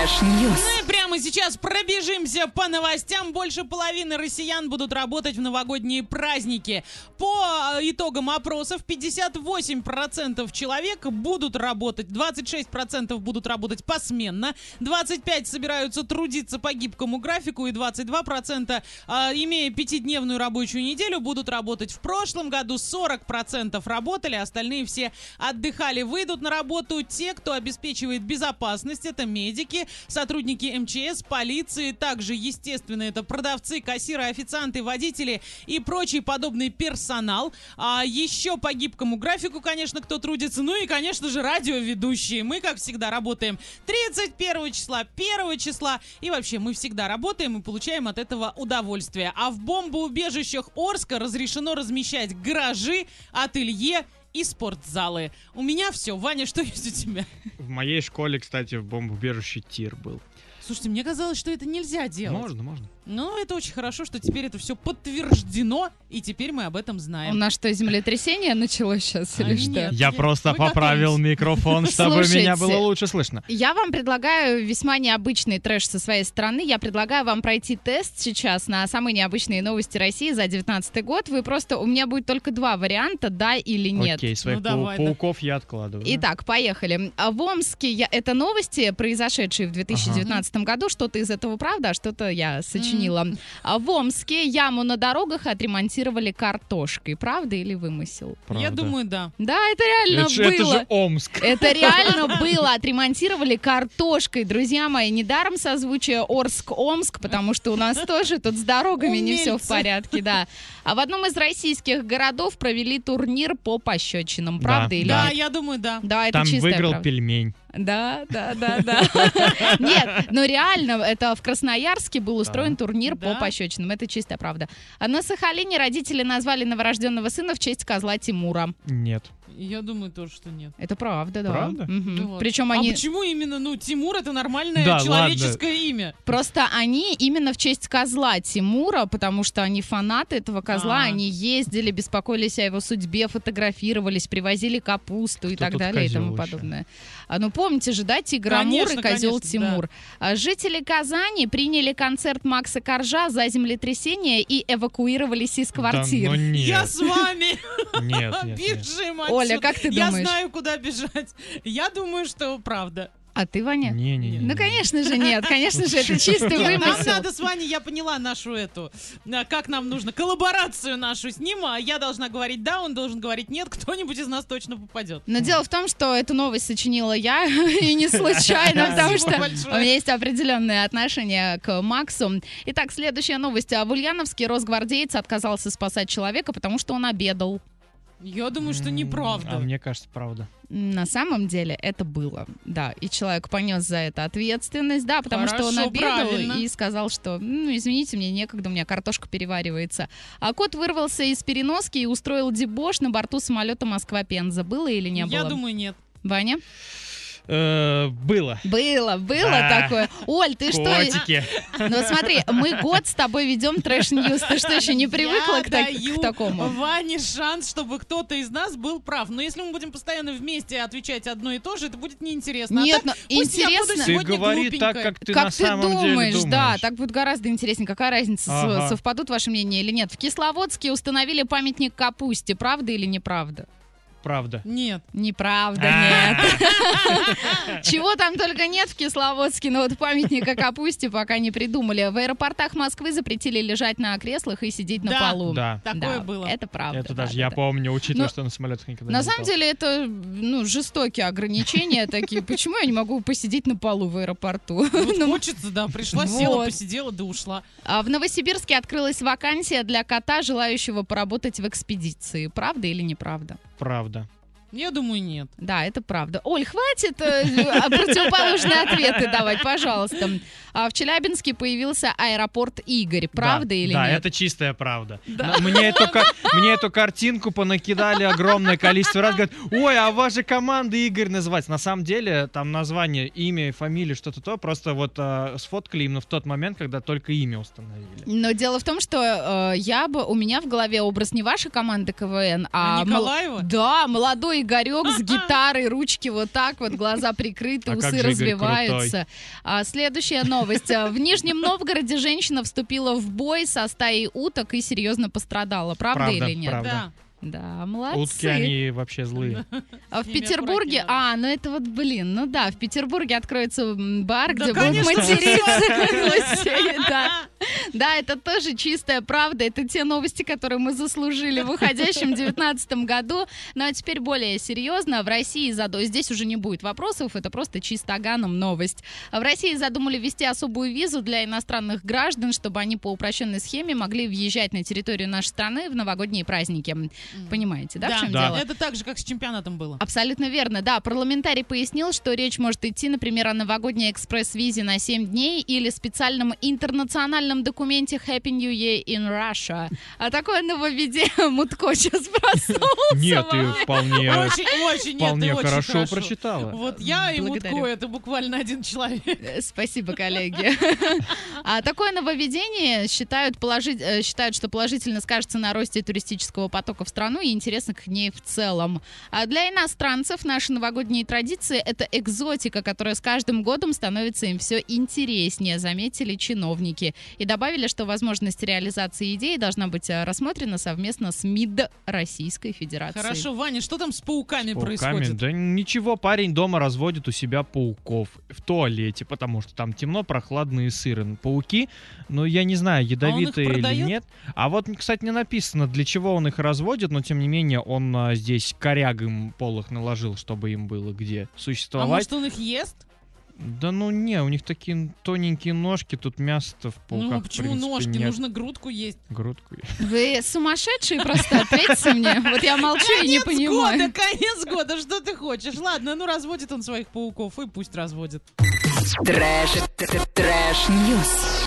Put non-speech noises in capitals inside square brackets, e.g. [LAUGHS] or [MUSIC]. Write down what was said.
Trash news. Мы прямо сейчас пробежимся по новостям. Больше половины россиян будут работать в новогодние праздники. По э, итогам опросов 58% человек будут работать, 26% будут работать посменно, 25% собираются трудиться по гибкому графику и 22%, э, имея пятидневную рабочую неделю, будут работать в прошлом году. 40% работали, остальные все отдыхали. Выйдут на работу те, кто обеспечивает безопасность. Это медики, сотрудники МЧС, полиции, также, естественно, это продавцы, кассиры, официанты, водители и прочий подобный персонал. А еще по гибкому графику, конечно, кто трудится. Ну и, конечно же, радиоведущие. Мы, как всегда, работаем 31 числа, 1 числа. И вообще, мы всегда работаем и получаем от этого удовольствие. А в бомбоубежищах Орска разрешено размещать гаражи, ателье и спортзалы. У меня все. Ваня, что есть у тебя? В моей школе, кстати, в бомбоубежище тир был. Слушайте, мне казалось, что это нельзя делать. Можно, можно. Но это очень хорошо, что теперь это все подтверждено, и теперь мы об этом У знаем. нас что, землетрясение началось сейчас А, или что? нет. Я я- просто мы поправил готовимся. микрофон, чтобы меня было Слушайте. лучше слышно. Я вам предлагаю весьма необычный трэш со своей стороны. Я предлагаю вам пройти тест сейчас на самые необычные новости России за 2019 год. Вы просто... У меня будет только два варианта, да или нет. Окей, своих Ну, пау- давай, да. пауков я откладываю. Итак, поехали. А В Омске я... это новости, произошедшие в 2019 году. Что-то из этого правда, а что-то я сочинила. А В Омске яму на дорогах отремонтировали картошкой. Правда или вымысел? Правда. Я думаю, да. Да, это реально это, было. это же Омск. Это [LAUGHS] реально было. Отремонтировали картошкой. Друзья мои, недаром созвучие Орск-Омск, потому что у нас тоже тут с дорогами не все в Умельцы. порядке, да. А в одном из российских городов провели турнир по пощечинам. Да. Правда или Да, нет? я думаю, да. Да, это Там чистая выиграл правда. пельмень. Да, да, да, да. [LAUGHS] Нет, но реально, это в Красноярске был устроен турнир по пощечинам. Это чистая правда. А на Сахалине родители назвали новорожденного сына в честь козла Тимура. Нет. Я думаю тоже, что нет. Это правда, да. Правда? Мгм. Вот. Причем А они... почему именно, ну, Тимур это нормальное Да, человеческое имя? Просто они именно в честь козла Тимура, потому что они фанаты этого козла, А. они ездили, беспокоились о его судьбе, фотографировались, привозили капусту и Кто так тут далее и тому еще? подобное. А, ну помните же, да, Тигр Амур и Конечно, козел конечно, Тимур. А, Жители Казани приняли концерт Макса Коржа за землетрясение и эвакуировались из квартир. Да, ну нет. Я с вами. Нет, нет, нет. Бежим Оля, как ты Я думаешь? знаю, куда бежать. [LAUGHS] Я думаю, что правда. А ты, Ваня? Не, не, не. Ну, конечно же, нет. Конечно же, это чистый Нет, нам вымысел. надо с Ваней, я поняла нашу эту, а, как нам нужно, коллаборацию нашу с ним, а я должна говорить да, он должен говорить нет, кто-нибудь из нас точно попадет. Но дело в том, что эту новость сочинила я, [LAUGHS] и не случайно, потому что у меня есть определенное отношение к Максу. Итак, следующая новость. А В Ульяновске росгвардеец отказался спасать человека, потому что он обедал. Я думаю, что неправда. А мне кажется, правда. На самом деле это было, да, и человек понес за это ответственность, да, потому что он Хорошо, обедал правильно. и сказал, что, ну, извините, мне некогда, у меня картошка переваривается. А кот вырвался из переноски и устроил дебош на борту самолета Москва-Пенза. Было или не было? Я думаю, нет. Ваня? Э, Было. Было, было Да. такое. Оль, ты что? Котики. [LAUGHS] Ну смотри, мы год с тобой ведем trash news. Ты что, еще не привыкла Я к, так- даю к такому? Ване шанс, чтобы кто-то из нас был прав. Но если мы будем постоянно вместе отвечать одно и то же, это будет неинтересно. А Нет, так пусть я буду интересно. Ты сегодня говори так, как ты как на ты самом думаешь, деле думаешь. да, так будет гораздо интереснее. Какая разница, Ага. совпадут ваши мнения или нет? В Кисловодске установили памятник капусте. Правда или неправда? Правда. Нет. Неправда, А. нет. [LAUGHS] Чего там только нет в Кисловодске, но вот памятника капусте пока не придумали. В аэропортах Москвы запретили лежать на креслах и сидеть на полу. Да. Такое было. Это правда. Это да, даже да, я помню, учитывая, Ну, что на самолетах никогда На не самом летал. деле это ну, жестокие ограничения такие. Почему я не могу посидеть на полу в аэропорту? Вот Ну, хочется, да, пришла, села, посидела, да ушла. А в Новосибирске открылась вакансия для кота, желающего поработать в экспедиции. Правда или неправда? Правда. Я думаю, нет. Да, это правда. Оль, хватит э, а, противоположные ответы давать, пожалуйста. А в Челябинске появился аэропорт Игорь. Правда Да, или да, нет? это чистая правда. Мне эту, картинку понакидали огромное количество раз. Говорят, ой, а ваша команда Игорь называется. На самом деле, там название, имя, фамилия, что-то то. Просто вот э, сфоткали именно в тот момент, когда только имя установили. Но дело в том, что э, я бы у меня в голове образ не вашей команды КВН, а, А Николаева? Да, молодой Игорек с гитарой, ручки вот так вот, глаза прикрыты, А усы развиваются. А, следующая новость. А, В Нижнем Новгороде женщина вступила в бой со стаей уток и серьезно пострадала. Правда, Правда, или нет? правда. Да. Да, молодцы. Утки, они вообще злые. А в Петербурге, а, ну это вот, блин, ну да, в Петербурге откроется бар, Да, где будут конечно, материться [LAUGHS] всё. гостей, да. Да, это тоже чистая правда. Это те новости, которые мы заслужили в уходящем 2019 году. Ну а теперь более серьезно. В России задумали... Здесь уже не будет вопросов, это просто чисто аганом новость. В России задумали ввести особую визу для иностранных граждан, чтобы они по упрощенной схеме могли въезжать на территорию нашей страны в новогодние праздники. Понимаете, да, в чем Да. дело? Это так же, как с чемпионатом было. Абсолютно верно, да. Парламентарий пояснил, что речь может идти, например, о новогодней экспресс-визе на 7 дней или специальном интернациональном документе Happy New Year in Russia. А такое нововведение [LAUGHS] Мутко сейчас проснулся. Нет, ты вполне, Очень, очень, нет, вполне ты очень хорошо хорошо. прочитала. Вот я и Благодарю. Мутко, это буквально один человек. Э, Спасибо, коллеги. [LAUGHS] А такое нововведение считают, положить, э, считают, что положительно скажется на росте туристического потока в страну и интереса к ней в целом. А для иностранцев наши новогодние традиции — это экзотика, которая с каждым годом становится им все интереснее, заметили чиновники. И добавили, что возможность реализации идеи должна быть э, рассмотрена совместно с МИД Российской Федерации. Хорошо, Ваня, что там с пауками, С пауками? происходит? Да ничего, парень дома разводит у себя пауков в туалете, потому что там темно, прохладно и сыро. Ну, Пауки, ну я не знаю, ядовитые или продает? нет. А вот, кстати, не написано, для чего он их разводит, но тем не менее он а, здесь коряг им полых наложил, чтобы им было где А существовать. может он их ест? Да ну не, у них такие тоненькие ножки, тут мясо-то в пауках, ну в почему принципе, ножки? нет. Нужно грудку есть. Грудку. Вы сумасшедшие просто, ответьте мне. Вот я молчу и не конец понимаю. года, конец года, что ты хочешь? Ладно, ну разводит он своих пауков, и пусть разводит. Трэш, трэш, ньюс.